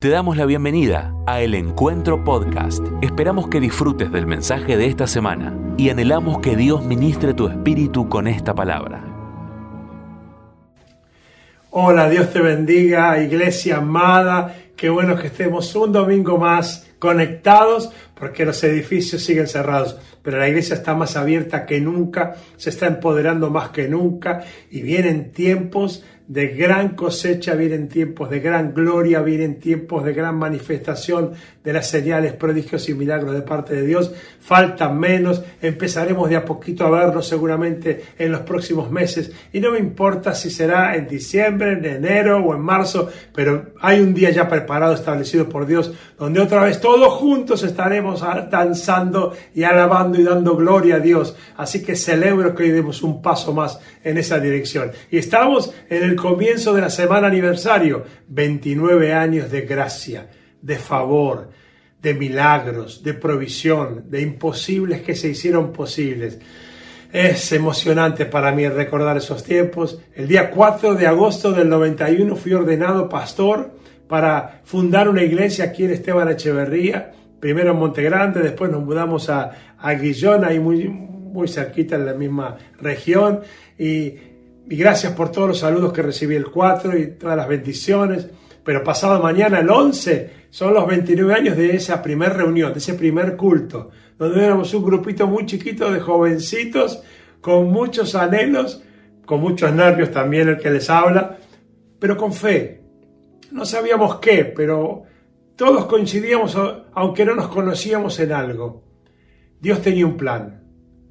Te damos la bienvenida a El Encuentro Podcast. Esperamos que disfrutes del mensaje de esta semana y anhelamos que Dios ministre tu espíritu con esta palabra. Hola, Dios te bendiga, iglesia amada. Qué bueno que estemos un domingo más conectados porque los edificios siguen cerrados, pero la iglesia está más abierta que nunca, se está empoderando más que nunca y vienen tiempos de gran cosecha, vienen tiempos de gran gloria, vienen tiempos de gran manifestación de las señales, prodigios y milagros de parte de Dios. Faltan menos, empezaremos de a poquito a verlos seguramente en los próximos meses y no me importa si será en diciembre, en enero o en marzo, pero hay un día ya preparado, establecido por Dios, donde otra vez todos juntos estaremos danzando y alabando y dando gloria a Dios. Así que celebro que hoy demos un paso más en esa dirección. Y estamos en el comienzo de la semana aniversario, 29 años de gracia, de favor, de milagros, de provisión, de imposibles que se hicieron posibles. Es emocionante para mí recordar esos tiempos. El día 4 de agosto del 91 fui ordenado pastor para fundar una iglesia aquí en Esteban Echeverría, primero en Montegrande, después nos mudamos a, a Guillón, ahí muy, muy cerquita en la misma región, y y gracias por todos los saludos que recibí el 4 y todas las bendiciones. Pero pasado mañana, el 11, son los 29 años de esa primera reunión, de ese primer culto, donde éramos un grupito muy chiquito de jovencitos, con muchos anhelos, con muchos nervios también el que les habla, pero con fe. No sabíamos qué, pero todos coincidíamos, aunque no nos conocíamos en algo. Dios tenía un plan.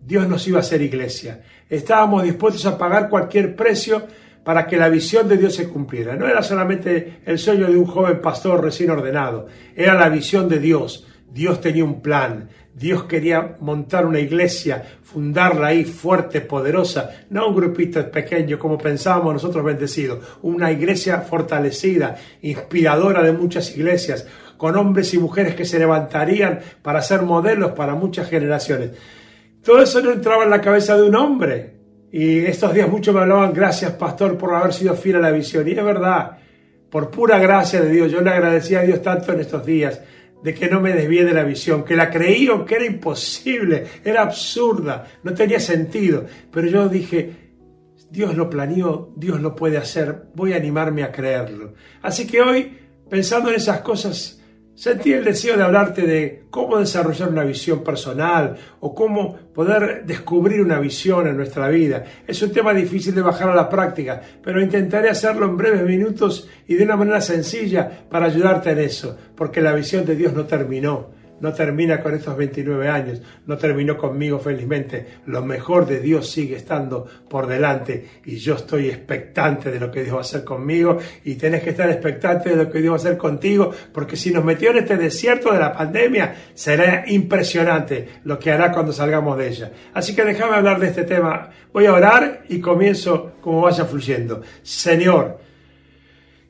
Dios nos iba a hacer iglesia. Estábamos dispuestos a pagar cualquier precio para que la visión de Dios se cumpliera. No era solamente el sueño de un joven pastor recién ordenado, era la visión de Dios. Dios tenía un plan, Dios quería montar una iglesia, fundarla ahí fuerte, poderosa, no un grupito pequeño como pensábamos nosotros bendecidos, una iglesia fortalecida, inspiradora de muchas iglesias, con hombres y mujeres que se levantarían para ser modelos para muchas generaciones. Todo eso no entraba en la cabeza de un hombre. Y estos días muchos me hablaban, gracias pastor por haber sido fiel a la visión. Y es verdad, por pura gracia de Dios, yo le agradecía a Dios tanto en estos días de que no me desvíe de la visión, que la creí que era imposible, era absurda, no tenía sentido. Pero yo dije, Dios lo planeó, Dios lo puede hacer, voy a animarme a creerlo. Así que hoy, pensando en esas cosas, Sentí el deseo de hablarte de cómo desarrollar una visión personal o cómo poder descubrir una visión en nuestra vida. Es un tema difícil de bajar a la práctica, pero intentaré hacerlo en breves minutos y de una manera sencilla para ayudarte en eso, porque la visión de Dios no terminó no termina con estos 29 años, no terminó conmigo felizmente. Lo mejor de Dios sigue estando por delante y yo estoy expectante de lo que Dios va a hacer conmigo y tenés que estar expectante de lo que Dios va a hacer contigo porque si nos metió en este desierto de la pandemia será impresionante lo que hará cuando salgamos de ella. Así que déjame hablar de este tema. Voy a orar y comienzo como vaya fluyendo. Señor,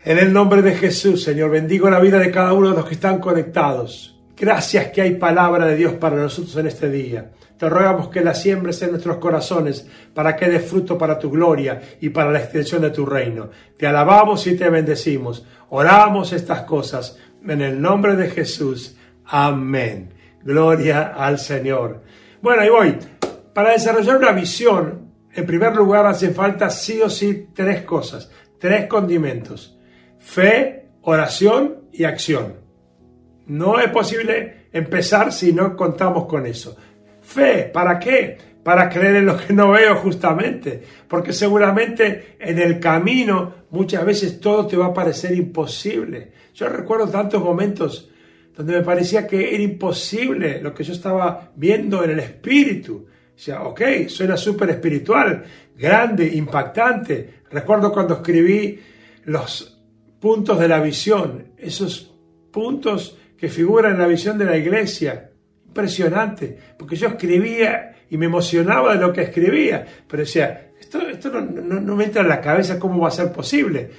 en el nombre de Jesús, Señor, bendigo la vida de cada uno de los que están conectados. Gracias que hay palabra de Dios para nosotros en este día. Te rogamos que la siembres en nuestros corazones para que dé fruto para tu gloria y para la extensión de tu reino. Te alabamos y te bendecimos. Oramos estas cosas en el nombre de Jesús. Amén. Gloria al Señor. Bueno, ahí voy. Para desarrollar una visión, en primer lugar hace falta sí o sí tres cosas, tres condimentos. Fe, oración y acción. No es posible empezar si no contamos con eso. Fe, ¿para qué? Para creer en lo que no veo justamente, porque seguramente en el camino muchas veces todo te va a parecer imposible. Yo recuerdo tantos momentos donde me parecía que era imposible lo que yo estaba viendo en el espíritu. O sea, ok, suena súper espiritual, grande, impactante. Recuerdo cuando escribí los puntos de la visión, esos puntos que figura en la visión de la iglesia. Impresionante, porque yo escribía y me emocionaba de lo que escribía, pero decía, esto, esto no, me entra en la cabeza cómo va a ser posible.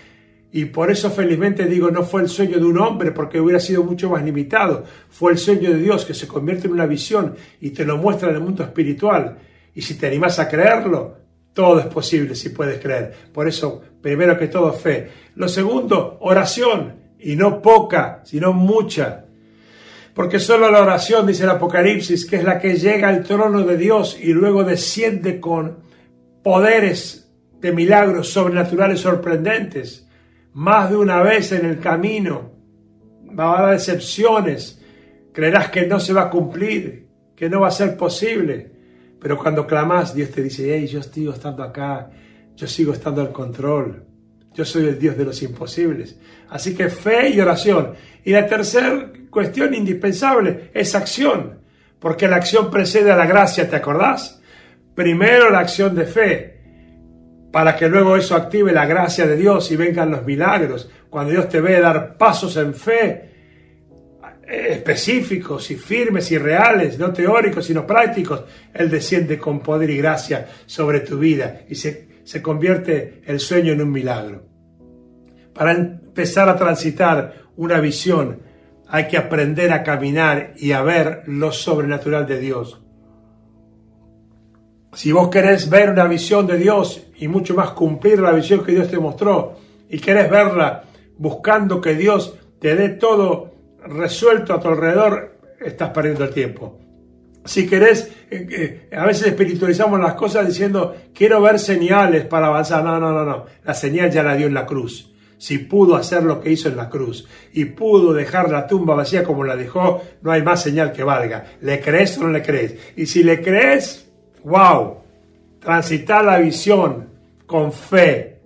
Y por eso felizmente digo, no fue el sueño de un hombre, porque hubiera sido mucho más limitado. Fue el sueño de Dios que se convierte en una visión y te lo muestra en el mundo espiritual. Y si te animas a creerlo, todo es posible si puedes creer. Por eso, primero que todo, fe. Lo segundo, oración y no poca, sino mucha. Porque solo la oración, dice el Apocalipsis, que es la que llega al trono de Dios y luego desciende con poderes de milagros sobrenaturales sorprendentes, más de una vez en el camino, va a haber decepciones, creerás que no se va a cumplir, que no va a ser posible, pero cuando clamas, Dios te dice, hey, yo sigo estando acá, yo sigo estando al control, yo soy el Dios de los imposibles. Así que fe y oración. Y la tercera cuestión indispensable es acción, porque la acción precede a la gracia, ¿te acordás? Primero la acción de fe, para que luego eso active la gracia de Dios y vengan los milagros. Cuando Dios te ve dar pasos en fe específicos y firmes y reales, no teóricos, sino prácticos, Él desciende con poder y gracia sobre tu vida y se, se convierte el sueño en un milagro. Para empezar a transitar una visión, hay que aprender a caminar y a ver lo sobrenatural de Dios. Si vos querés ver una visión de Dios y mucho más cumplir la visión que Dios te mostró y querés verla buscando que Dios te dé todo resuelto a tu alrededor, estás perdiendo el tiempo. Si querés, eh, eh, a veces espiritualizamos las cosas diciendo, quiero ver señales para avanzar. No, no, no, no. La señal ya la dio en la cruz. Si pudo hacer lo que hizo en la cruz y pudo dejar la tumba vacía como la dejó, no hay más señal que valga. ¿Le crees o no le crees? Y si le crees, wow, transitar la visión con fe,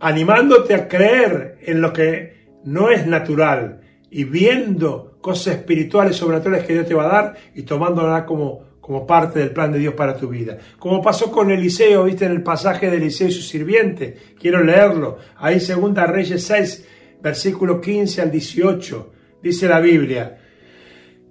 animándote a creer en lo que no es natural y viendo cosas espirituales, sobrenaturales que Dios te va a dar y tomándola como, como parte del plan de Dios para tu vida. Como pasó con Eliseo, viste en el pasaje de Eliseo y su sirviente. Quiero leerlo. Ahí segunda Reyes 6, versículo 15 al 18. Dice la Biblia.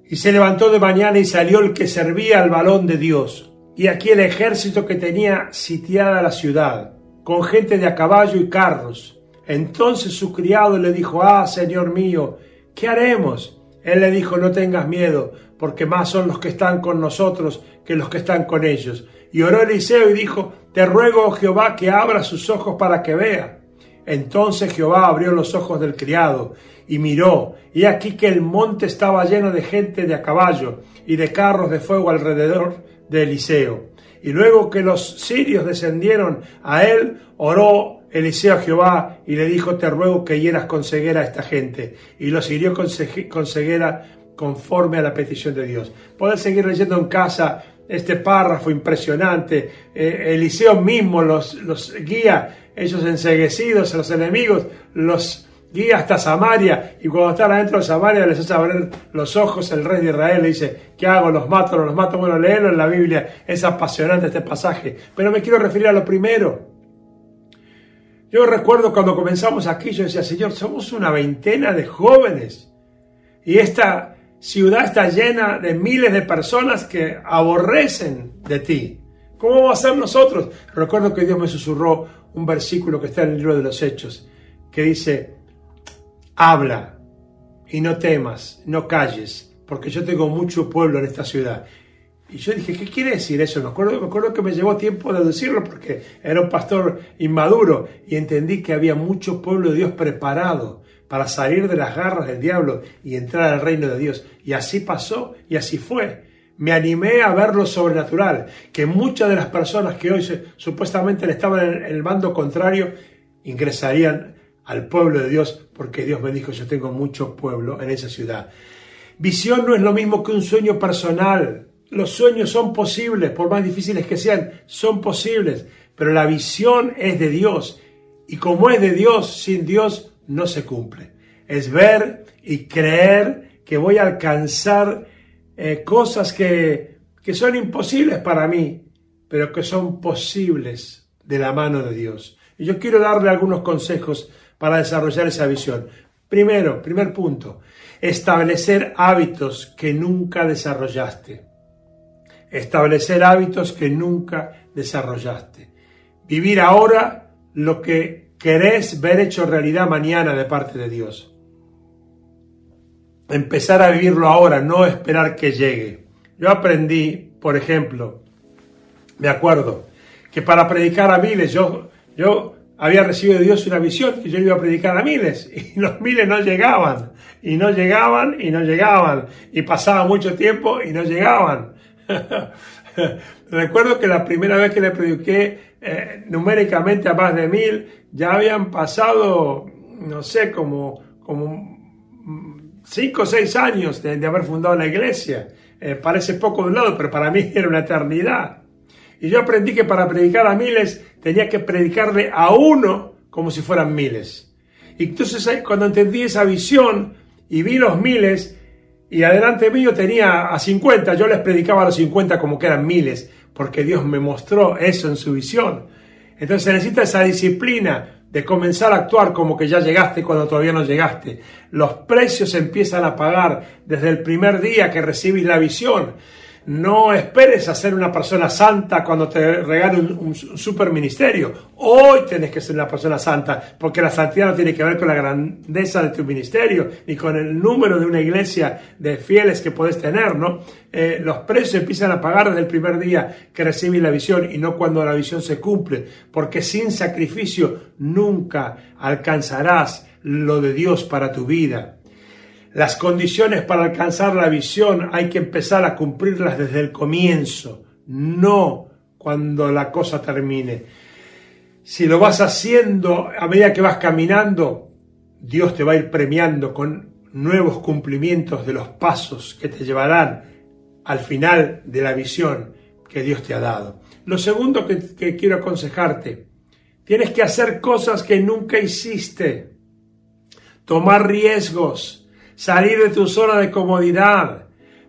Y se levantó de mañana y salió el que servía al balón de Dios y aquí el ejército que tenía sitiada la ciudad, con gente de a caballo y carros. Entonces su criado le dijo, ah, Señor mío, ¿qué haremos? Él le dijo, no tengas miedo, porque más son los que están con nosotros que los que están con ellos. Y oró Eliseo y dijo, te ruego, oh Jehová, que abra sus ojos para que vea. Entonces Jehová abrió los ojos del criado y miró, y aquí que el monte estaba lleno de gente de a caballo y de carros de fuego alrededor de Eliseo. Y luego que los sirios descendieron a él, oró Eliseo a Jehová y le dijo, te ruego que hieras con ceguera a esta gente. Y los hirió con, ceguera conforme a la petición de Dios. Podés seguir leyendo en casa este párrafo impresionante. Eh, Eliseo mismo los, los guía, ellos enseguecidos, los enemigos, los guía hasta Samaria y cuando están adentro de Samaria les hace abrir los ojos el rey de Israel, le dice, ¿qué hago? ¿Los mato? ¿No los mato? Bueno, léelo en la Biblia, es apasionante este pasaje, pero me quiero referir a lo primero. Yo recuerdo cuando comenzamos aquí, yo decía, Señor, somos una veintena de jóvenes y esta ciudad está llena de miles de personas que aborrecen de ti. ¿Cómo vamos a ser nosotros? Recuerdo que Dios me susurró un versículo que está en el libro de los Hechos, que dice, habla y no temas, no calles, porque yo tengo mucho pueblo en esta ciudad. Y yo dije, ¿qué quiere decir eso? Me acuerdo, me acuerdo que me llevó tiempo deducirlo porque era un pastor inmaduro y entendí que había mucho pueblo de Dios preparado para salir de las garras del diablo y entrar al reino de Dios. Y así pasó y así fue. Me animé a ver lo sobrenatural, que muchas de las personas que hoy supuestamente le estaban en el bando contrario ingresarían al pueblo de Dios, porque Dios me dijo, yo tengo mucho pueblo en esa ciudad. Visión no es lo mismo que un sueño personal. Los sueños son posibles, por más difíciles que sean, son posibles, pero la visión es de Dios. Y como es de Dios, sin Dios no se cumple. Es ver y creer que voy a alcanzar eh, cosas que, que son imposibles para mí, pero que son posibles de la mano de Dios. Y yo quiero darle algunos consejos para desarrollar esa visión. Primero, primer punto, establecer hábitos que nunca desarrollaste. Establecer hábitos que nunca desarrollaste. Vivir ahora lo que querés ver hecho realidad mañana de parte de Dios. Empezar a vivirlo ahora, no esperar que llegue. Yo aprendí, por ejemplo, me acuerdo, que para predicar a miles yo, yo había recibido de Dios una visión que yo iba a predicar a miles y los miles no llegaban y no llegaban y no llegaban y pasaba mucho tiempo y no llegaban. Recuerdo que la primera vez que le prediqué eh, numéricamente a más de mil, ya habían pasado, no sé, como, como cinco o seis años de, haber fundado la iglesia. Eh, parece poco de un lado, pero para mí era una eternidad. Y yo aprendí que para predicar a miles tenía que predicarle a uno como si fueran miles. Y entonces cuando entendí esa visión y vi los miles, y adelante mío tenía a 50, yo les predicaba a los 50 como que eran miles, porque Dios me mostró eso en su visión. Entonces se necesita esa disciplina de comenzar a actuar como que ya llegaste cuando todavía no llegaste. Los precios empiezan a pagar desde el primer día que recibís la visión. No esperes a ser una persona santa cuando te regale un, super ministerio. Hoy tenés que ser una persona santa, porque la santidad no tiene que ver con la grandeza de tu ministerio, ni con el número de una iglesia de fieles que puedes tener, ¿no? Eh, los precios empiezan a pagar desde el primer día que recibes la visión y no cuando la visión se cumple, porque sin sacrificio nunca alcanzarás lo de Dios para tu vida. Las condiciones para alcanzar la visión hay que empezar a cumplirlas desde el comienzo, no cuando la cosa termine. Si lo vas haciendo a medida que vas caminando, Dios te va a ir premiando con nuevos cumplimientos de los pasos que te llevarán al final de la visión que Dios te ha dado. Lo segundo que, que quiero aconsejarte, tienes que hacer cosas que nunca hiciste, tomar riesgos, salir de tu zona de comodidad.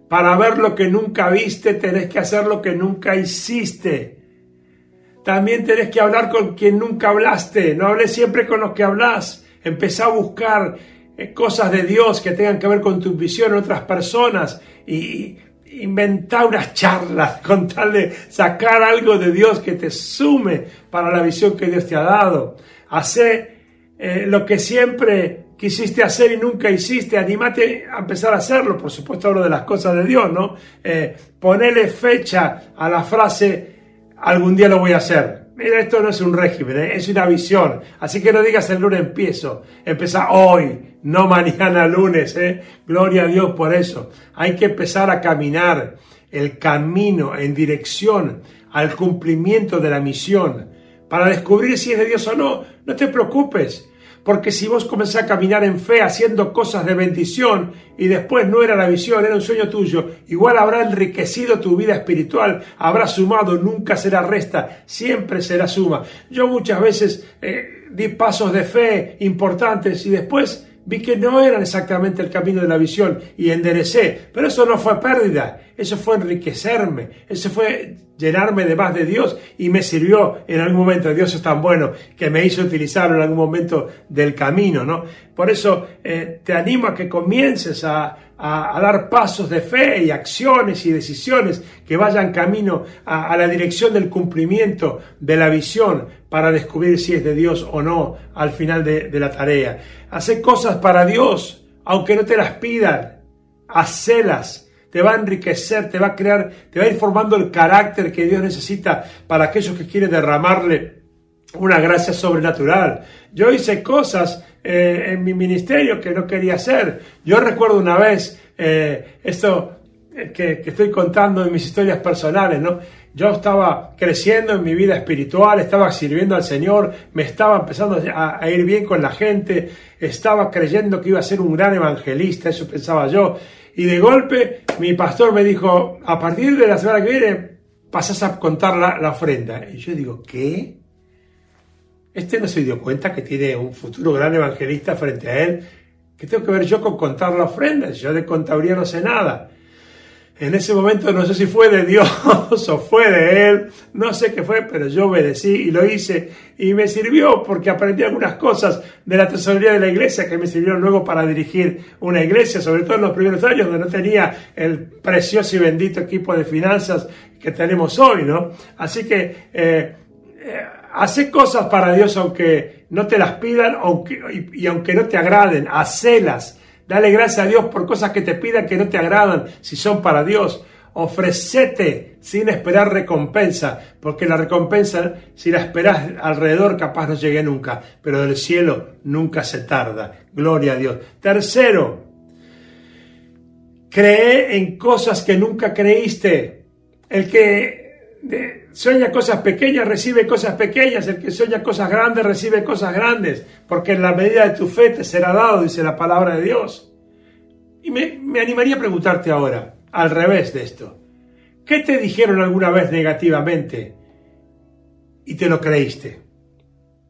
Para ver lo que nunca viste, tenés que hacer lo que nunca hiciste. También tenés que hablar con quien nunca hablaste. No hables siempre con los que hablas. Empezá a buscar eh, cosas de Dios que tengan que ver con tu visión otras personas y inventar unas charlas con tal de sacar algo de Dios que te sume para la visión que Dios te ha dado. Hacé eh, lo que siempre quisiste hacer y nunca hiciste, animate a empezar a hacerlo, por supuesto hablo de las cosas de Dios, ¿no? Eh, ponele fecha a la frase, algún día lo voy a hacer. Mira, esto no es un régimen, ¿eh? es una visión. Así que no digas el lunes empiezo, empieza hoy, no mañana lunes, ¿eh? Gloria a Dios por eso. Hay que empezar a caminar el camino en dirección al cumplimiento de la misión. Para descubrir si es de Dios o no, no te preocupes. Porque si vos comenzás a caminar en fe haciendo cosas de bendición y después no era la visión, era un sueño tuyo, igual habrá enriquecido tu vida espiritual, habrá sumado, nunca será resta, siempre será suma. Yo muchas veces eh, di pasos de fe importantes y después vi que no eran exactamente el camino de la visión y enderecé, pero eso no fue pérdida, eso fue enriquecerme, eso fue llenarme de más de Dios y me sirvió en algún momento. Dios es tan bueno que me hizo utilizarlo en algún momento del camino, ¿no? Por eso eh, te animo a que comiences a, dar pasos de fe y acciones y decisiones que vayan camino a, la dirección del cumplimiento de la visión para descubrir si es de Dios o no al final de, de la tarea. Hacer cosas para Dios, aunque no te las pidan, hacelas te va a enriquecer, te va a crear, te va a ir formando el carácter que Dios necesita para aquellos que quieren derramarle una gracia sobrenatural. Yo hice cosas eh, en mi ministerio que no quería hacer. Yo recuerdo una vez, eh, esto eh, que, estoy contando en mis historias personales, ¿no? Yo estaba creciendo en mi vida espiritual, estaba sirviendo al Señor, me estaba empezando a, a ir bien con la gente, estaba creyendo que iba a ser un gran evangelista, eso pensaba yo. Y de golpe mi pastor me dijo, a partir de la semana que viene pasas a contar la, ofrenda. Y yo digo, ¿qué? Este no se dio cuenta que tiene un futuro gran evangelista frente a él. ¿Qué tengo que ver yo con contar la ofrenda? Yo de contaduría no sé nada. En ese momento no sé si fue de Dios o fue de Él, no sé qué fue, pero yo obedecí y lo hice y me sirvió porque aprendí algunas cosas de la tesorería de la iglesia que me sirvieron luego para dirigir una iglesia, sobre todo en los primeros años donde no tenía el precioso y bendito equipo de finanzas que tenemos hoy, ¿no? Así que eh, eh hace cosas para Dios aunque no te las pidan y, y aunque no te agraden, hacelas Dale gracias a Dios por cosas que te pidan que no te agradan, si son para Dios. ofrecete sin esperar recompensa, porque la recompensa, si la esperas alrededor, capaz no llegue nunca, pero del cielo nunca se tarda. Gloria a Dios. Tercero, cree en cosas que nunca creíste. El que sueña cosas pequeñas recibe cosas pequeñas, el que sueña cosas grandes recibe cosas grandes, porque en la medida de tu fe te será dado, dice la palabra de Dios. Y me, me animaría a preguntarte ahora, al revés de esto, ¿qué te dijeron alguna vez negativamente y te lo creíste?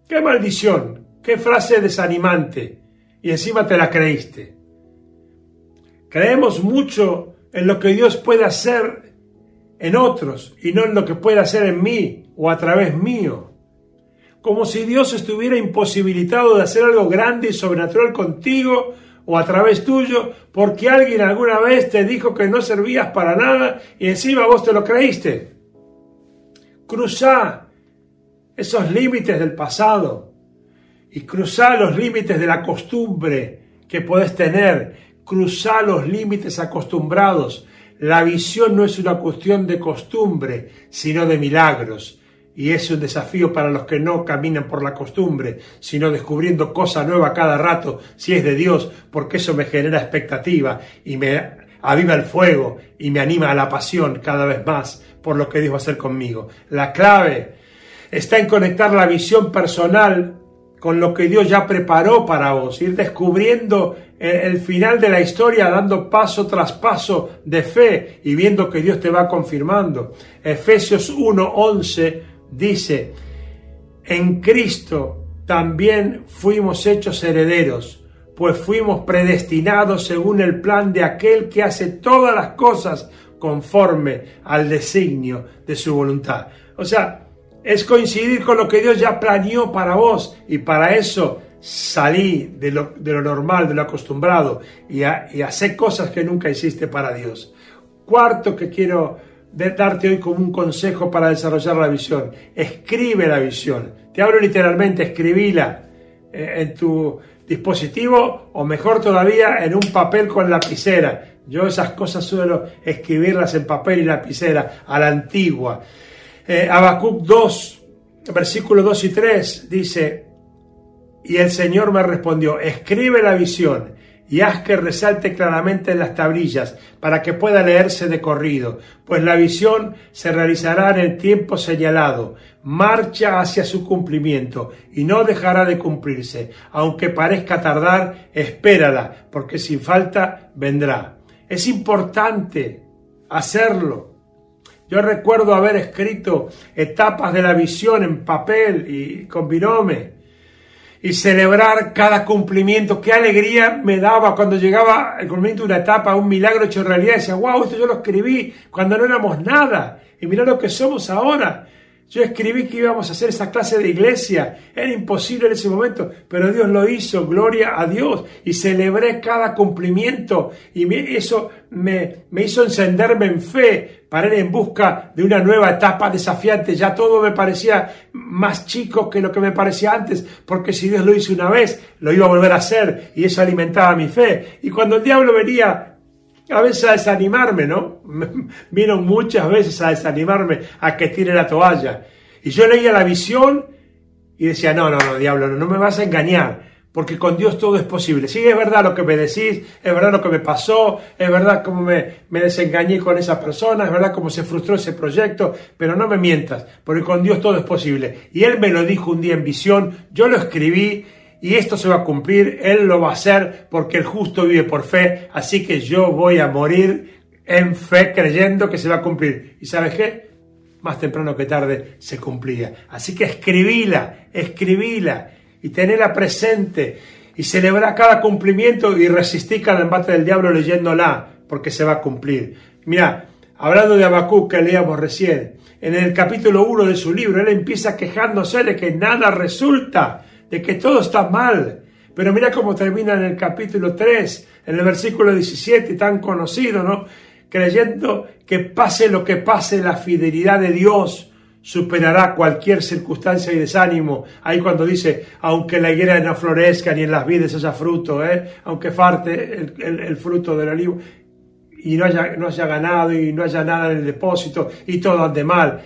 ¿Qué maldición? ¿Qué frase desanimante? Y encima te la creíste. Creemos mucho en lo que Dios puede hacer en otros y no en lo que puede hacer en mí o a través mío. Como si Dios estuviera imposibilitado de hacer algo grande y sobrenatural contigo o a través tuyo porque alguien alguna vez te dijo que no servías para nada y encima vos te lo creíste. Cruzá esos límites del pasado y cruzá los límites de la costumbre que podés tener. Cruzá los límites acostumbrados. La visión no es una cuestión de costumbre, sino de milagros y es un desafío para los que no caminan por la costumbre, sino descubriendo cosa nueva cada rato, si es de Dios, porque eso me genera expectativa y me aviva el fuego y me anima a la pasión cada vez más por lo que Dios va a hacer conmigo. La clave está en conectar la visión personal con lo que Dios ya preparó para vos, ir descubriendo el final de la historia, dando paso tras paso de fe y viendo que Dios te va confirmando. Efesios 1:11 dice, en Cristo también fuimos hechos herederos, pues fuimos predestinados según el plan de aquel que hace todas las cosas conforme al designio de su voluntad. O sea, es coincidir con lo que Dios ya planeó para vos y para eso salí de lo, normal, de lo acostumbrado y, hacer cosas que nunca hiciste para Dios. Cuarto que quiero darte hoy como un consejo para desarrollar la visión. Escribe la visión. Te hablo literalmente, escribíla eh, en tu dispositivo o mejor todavía en un papel con lapicera. Yo esas cosas suelo escribirlas en papel y lapicera a la antigua. Eh, Habacuc 2, versículos 2 y 3 dice, y el Señor me respondió, escribe la visión y haz que resalte claramente en las tablillas para que pueda leerse de corrido, pues la visión se realizará en el tiempo señalado, marcha hacia su cumplimiento y no dejará de cumplirse, aunque parezca tardar, espérala, porque sin falta vendrá. Es importante hacerlo. Yo recuerdo haber escrito etapas de la visión en papel y con binome y celebrar cada cumplimiento. Qué alegría me daba cuando llegaba el cumplimiento de una etapa, un milagro hecho realidad. Decía, wow, esto yo lo escribí cuando no éramos nada. Y mira lo que somos ahora. Yo escribí que íbamos a hacer esa clase de iglesia. Era imposible en ese momento, pero Dios lo hizo, gloria a Dios. Y celebré cada cumplimiento y eso me, me hizo encenderme en fe para ir en busca de una nueva etapa desafiante. Ya todo me parecía más chico que lo que me parecía antes, porque si Dios lo hizo una vez, lo iba a volver a hacer y eso alimentaba mi fe. Y cuando el diablo venía a veces a desanimarme, ¿no? Vino muchas veces a desanimarme a que tire la toalla. Y yo leía la visión y decía, no, no, no, diablo, no, me vas a engañar, porque con Dios todo es posible. Sí, es verdad lo que me decís, es verdad lo que me pasó, es verdad cómo me, me desengañé con esa persona, es verdad cómo se frustró ese proyecto, pero no me mientas, porque con Dios todo es posible. Y Él me lo dijo un día en visión, yo lo escribí y esto se va a cumplir, Él lo va a hacer porque el justo vive por fe, así que yo voy a morir en fe creyendo que se va a cumplir. ¿Y sabes qué? Más temprano que tarde se cumplía. Así que escribíla, escribíla y tenela presente y celebra cada cumplimiento y resistí cada embate del diablo leyéndola porque se va a cumplir. Mira, hablando de Habacuc que leíamos recién, en el capítulo 1 de su libro, él empieza quejándose de que nada resulta de que todo está mal. Pero mira cómo termina en el capítulo 3, en el versículo 17, tan conocido, ¿no? Creyendo que pase lo que pase, la fidelidad de Dios superará cualquier circunstancia y desánimo. Ahí cuando dice, aunque la higuera no florezca ni en las vides haya fruto, ¿eh? aunque farte el, fruto del olivo. y, no, haya, no haya ganado y no haya nada en el depósito y todo ande mal.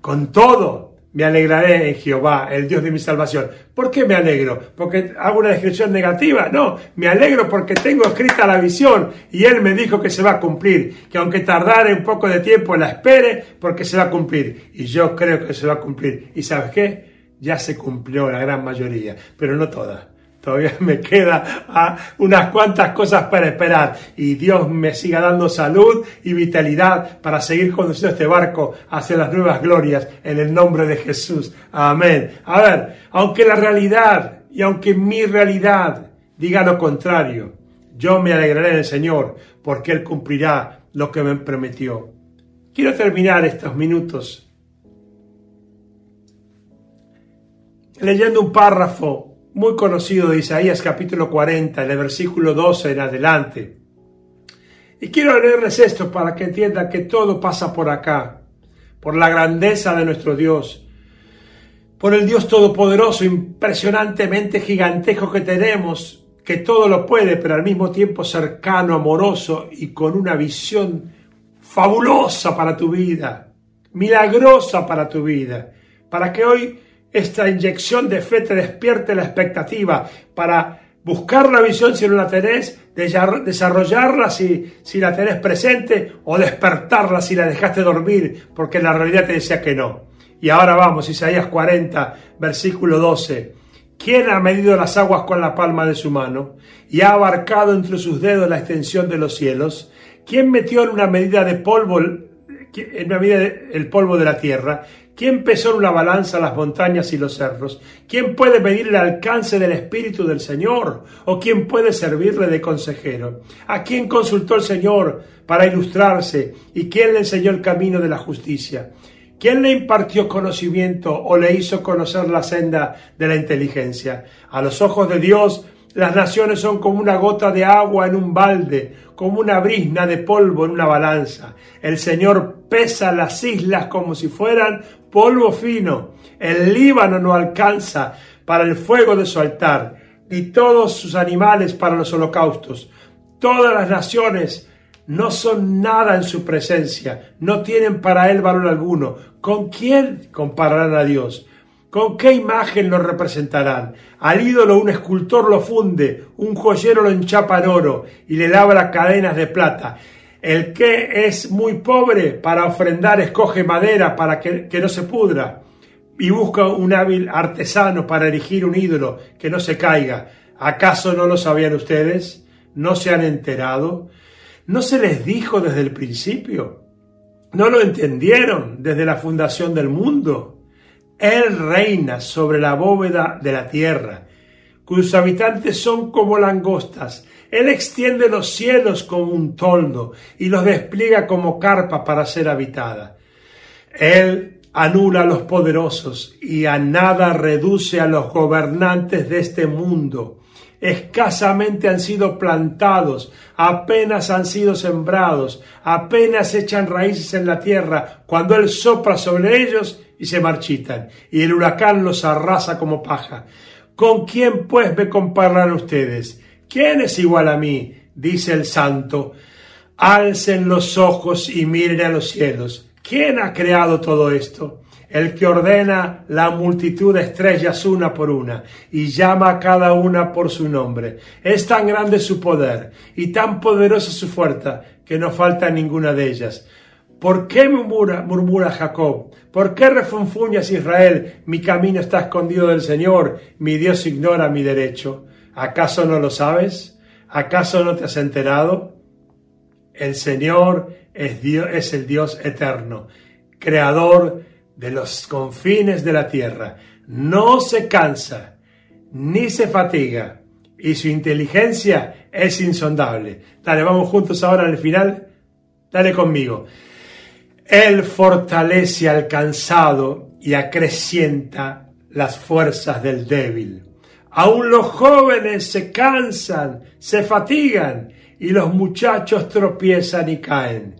Con todo, me alegraré en Jehová, el Dios de mi salvación. ¿Por qué me alegro? ¿Porque hago una descripción negativa? No, me alegro porque tengo escrita la visión y Él me dijo que se va a cumplir, que aunque tardare un poco de tiempo la espere, porque se va a cumplir. Y yo creo que se va a cumplir. ¿Y sabes qué? Ya se cumplió la gran mayoría, pero no toda. Todavía me queda ah, unas cuantas cosas para esperar y Dios me siga dando salud y vitalidad para seguir conduciendo este barco hacia las nuevas glorias en el nombre de Jesús. Amén. A ver, aunque la realidad y aunque mi realidad diga lo contrario, yo me alegraré en el Señor porque Él cumplirá lo que me prometió. Quiero terminar estos minutos leyendo un párrafo muy conocido de Isaías capítulo 40, en el versículo 12 en adelante. Y quiero leerles esto para que entiendan que todo pasa por acá, por la grandeza de nuestro Dios, por el Dios todopoderoso, impresionantemente gigantesco que tenemos, que todo lo puede, pero al mismo tiempo cercano, amoroso y con una visión fabulosa para tu vida, milagrosa para tu vida, para que hoy esta inyección de fe te despierte la expectativa para buscar la visión si no la tenés, desarrollarla si, si la tenés presente o despertarla si la dejaste dormir porque la realidad te decía que no. Y ahora vamos, Isaías 40, versículo 12. ¿Quién ha medido las aguas con la palma de su mano y ha abarcado entre sus dedos la extensión de los cielos? ¿Quién metió en una medida de polvo, el polvo de la tierra? ¿Quién pesó en una balanza las montañas y los cerros? ¿Quién puede medir el alcance del Espíritu del Señor? ¿O quién puede servirle de consejero? ¿A quién consultó el Señor para ilustrarse? ¿Y quién le enseñó el camino de la justicia? ¿Quién le impartió conocimiento o le hizo conocer la senda de la inteligencia? A los ojos de Dios, las naciones son como una gota de agua en un balde, como una brisna de polvo en una balanza. El Señor pesa las islas como si fueran polvo fino. El Líbano no alcanza para el fuego de su altar, ni todos sus animales para los holocaustos. Todas las naciones no son nada en su presencia, no tienen para él valor alguno. ¿Con quién compararán a Dios? ¿Con qué imagen lo representarán? Al ídolo un escultor lo funde, un joyero lo enchapa en oro y le labra cadenas de plata. El que es muy pobre para ofrendar escoge madera para que, no se pudra y busca un hábil artesano para erigir un ídolo que no se caiga. ¿Acaso no lo sabían ustedes? ¿No se han enterado? ¿No se les dijo desde el principio? ¿No lo entendieron desde la fundación del mundo? Él reina sobre la bóveda de la tierra, cuyos habitantes son como langostas él extiende los cielos como un toldo y los despliega como carpa para ser habitada. Él anula a los poderosos y a nada reduce a los gobernantes de este mundo. Escasamente han sido plantados, apenas han sido sembrados, apenas echan raíces en la tierra, cuando Él sopra sobre ellos y se marchitan, y el huracán los arrasa como paja. ¿Con quién pues me compararán ustedes? ¿Quién es igual a mí? dice el santo. Alcen los ojos y miren a los cielos. ¿Quién ha creado todo esto? El que ordena la multitud de estrellas una por una y llama a cada una por su nombre. Es tan grande su poder y tan poderosa su fuerza que no falta ninguna de ellas. ¿Por qué murmura, murmura Jacob? ¿Por qué refunfuñas Israel? Mi camino está escondido del Señor, mi Dios ignora mi derecho. ¿Acaso no lo sabes? ¿Acaso no te has enterado? El Señor es, Dios, es el Dios eterno, creador de los confines de la tierra. No se cansa ni se fatiga y su inteligencia es insondable. Dale, vamos juntos ahora al final. Dale conmigo. Él fortalece al cansado y acrecienta las fuerzas del débil. Aún los jóvenes se cansan, se fatigan y los muchachos tropiezan y caen.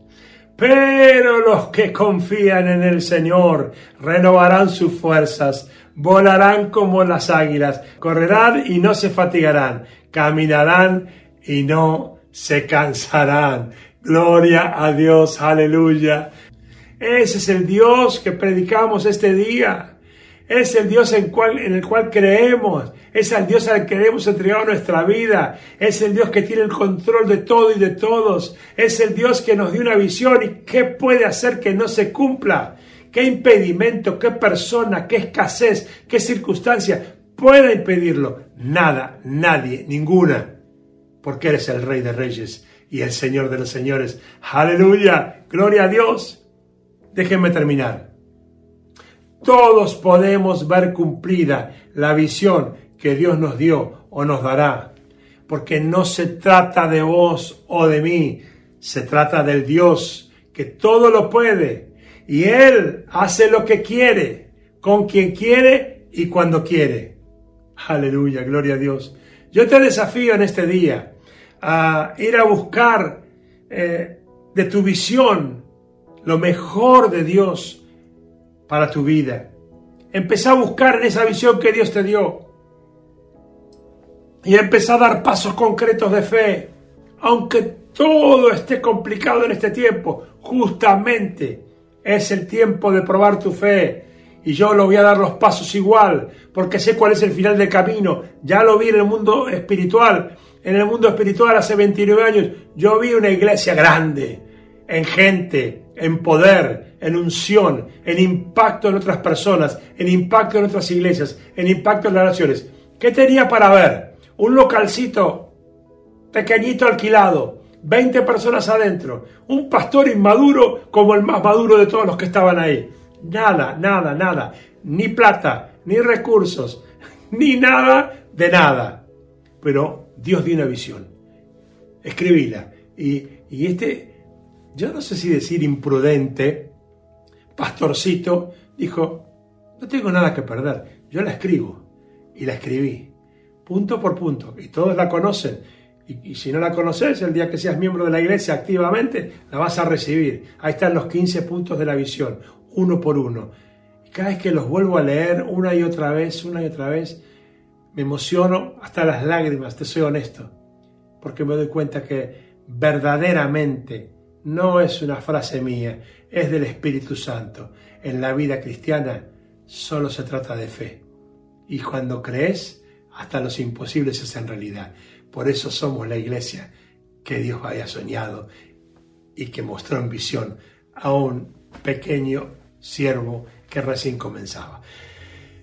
Pero los que confían en el Señor renovarán sus fuerzas, volarán como las águilas, correrán y no se fatigarán, caminarán y no se cansarán. Gloria a Dios, aleluya. Ese es el Dios que predicamos este día. Es el Dios en, el cual creemos. Es el Dios al que hemos entregado nuestra vida. Es el Dios que tiene el control de todo y de todos. Es el Dios que nos dio una visión y qué puede hacer que no se cumpla. ¿Qué impedimento, qué persona, qué escasez, qué circunstancia puede impedirlo? Nada, nadie, ninguna. Porque eres el Rey de Reyes y el Señor de los Señores. Aleluya, gloria a Dios. Déjenme terminar. Todos podemos ver cumplida la visión que Dios nos dio o nos dará. Porque no se trata de vos o de mí, se trata del Dios que todo lo puede y Él hace lo que quiere, con quien quiere y cuando quiere. Aleluya, gloria a Dios. Yo te desafío en este día a ir a buscar eh, de tu visión lo mejor de Dios para tu vida. Empezá a buscar en esa visión que Dios te dio. Y empezá a dar pasos concretos de fe. Aunque todo esté complicado en este tiempo, justamente es el tiempo de probar tu fe. Y yo lo voy a dar los pasos igual, porque sé cuál es el final del camino. Ya lo vi en el mundo espiritual. En el mundo espiritual hace 29 años yo vi una iglesia grande, en gente, en poder, en unción, en impacto en otras personas, en impacto en otras iglesias, en impacto en las naciones. ¿Qué tenía para ver? Un localcito pequeñito alquilado, 20 personas adentro, un pastor inmaduro como el más maduro de todos los que estaban ahí. Nada, nada, nada, ni plata, ni recursos, ni nada de nada. Pero Dios dio una visión. Escribíla. Y, y este, yo no sé si decir imprudente, pastorcito, dijo, no tengo nada que perder, yo la escribo. Y la escribí, punto por punto. Y todos la conocen y, si no la conoces, el día que seas miembro de la iglesia activamente, la vas a recibir. Ahí están los 15 puntos de la visión, uno por uno. Y cada vez que los vuelvo a leer una y otra vez, una y otra vez, me emociono hasta las lágrimas, te soy honesto. Porque me doy cuenta que verdaderamente no es una frase mía, es del Espíritu Santo. En la vida cristiana solo se trata de fe. Y cuando crees, hasta los imposibles se hacen realidad. Por eso somos la iglesia que Dios había soñado y que mostró en visión a un pequeño siervo que recién comenzaba.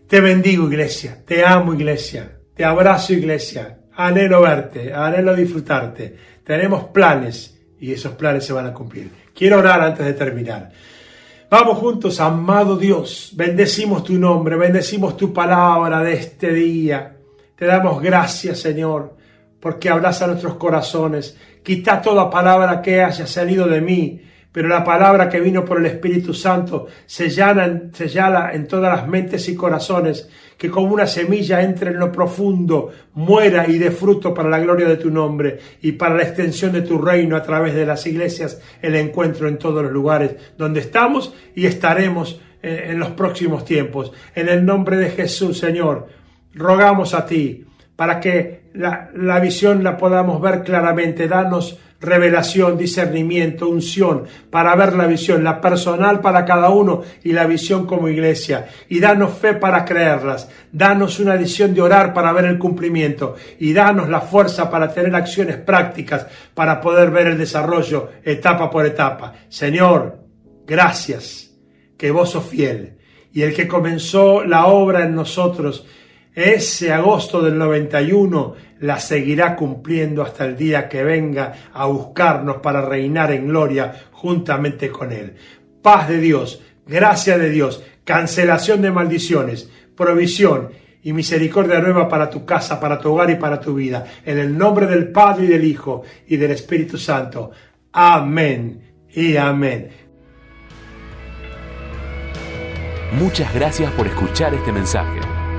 Te bendigo iglesia, te amo iglesia, te abrazo iglesia, anhelo verte, anhelo disfrutarte. Tenemos planes y esos planes se van a cumplir. Quiero orar antes de terminar. Vamos juntos, amado Dios, bendecimos tu nombre, bendecimos tu palabra de este día. Te damos gracias, Señor, porque hablas a nuestros corazones. Quita toda palabra que haya salido de mí, pero la palabra que vino por el Espíritu Santo se sellala en todas las mentes y corazones, que como una semilla entre en lo profundo, muera y dé fruto para la gloria de tu nombre y para la extensión de tu reino a través de las iglesias, el encuentro en todos los lugares donde estamos y estaremos eh, en los próximos tiempos. En el nombre de Jesús, Señor, rogamos a ti para que la, visión la podamos ver claramente. Danos revelación, discernimiento, unción para ver la visión, la personal para cada uno y la visión como iglesia. Y danos fe para creerlas. Danos una visión de orar para ver el cumplimiento. Y danos la fuerza para tener acciones prácticas para poder ver el desarrollo etapa por etapa. Señor, gracias que vos sos fiel. Y el que comenzó la obra en nosotros, ese agosto del 91 la seguirá cumpliendo hasta el día que venga a buscarnos para reinar en gloria juntamente con Él. Paz de Dios, gracia de Dios, cancelación de maldiciones, provisión y misericordia nueva para tu casa, para tu hogar y para tu vida. En el nombre del Padre y del Hijo y del Espíritu Santo. Amén y amén. Muchas gracias por escuchar este mensaje.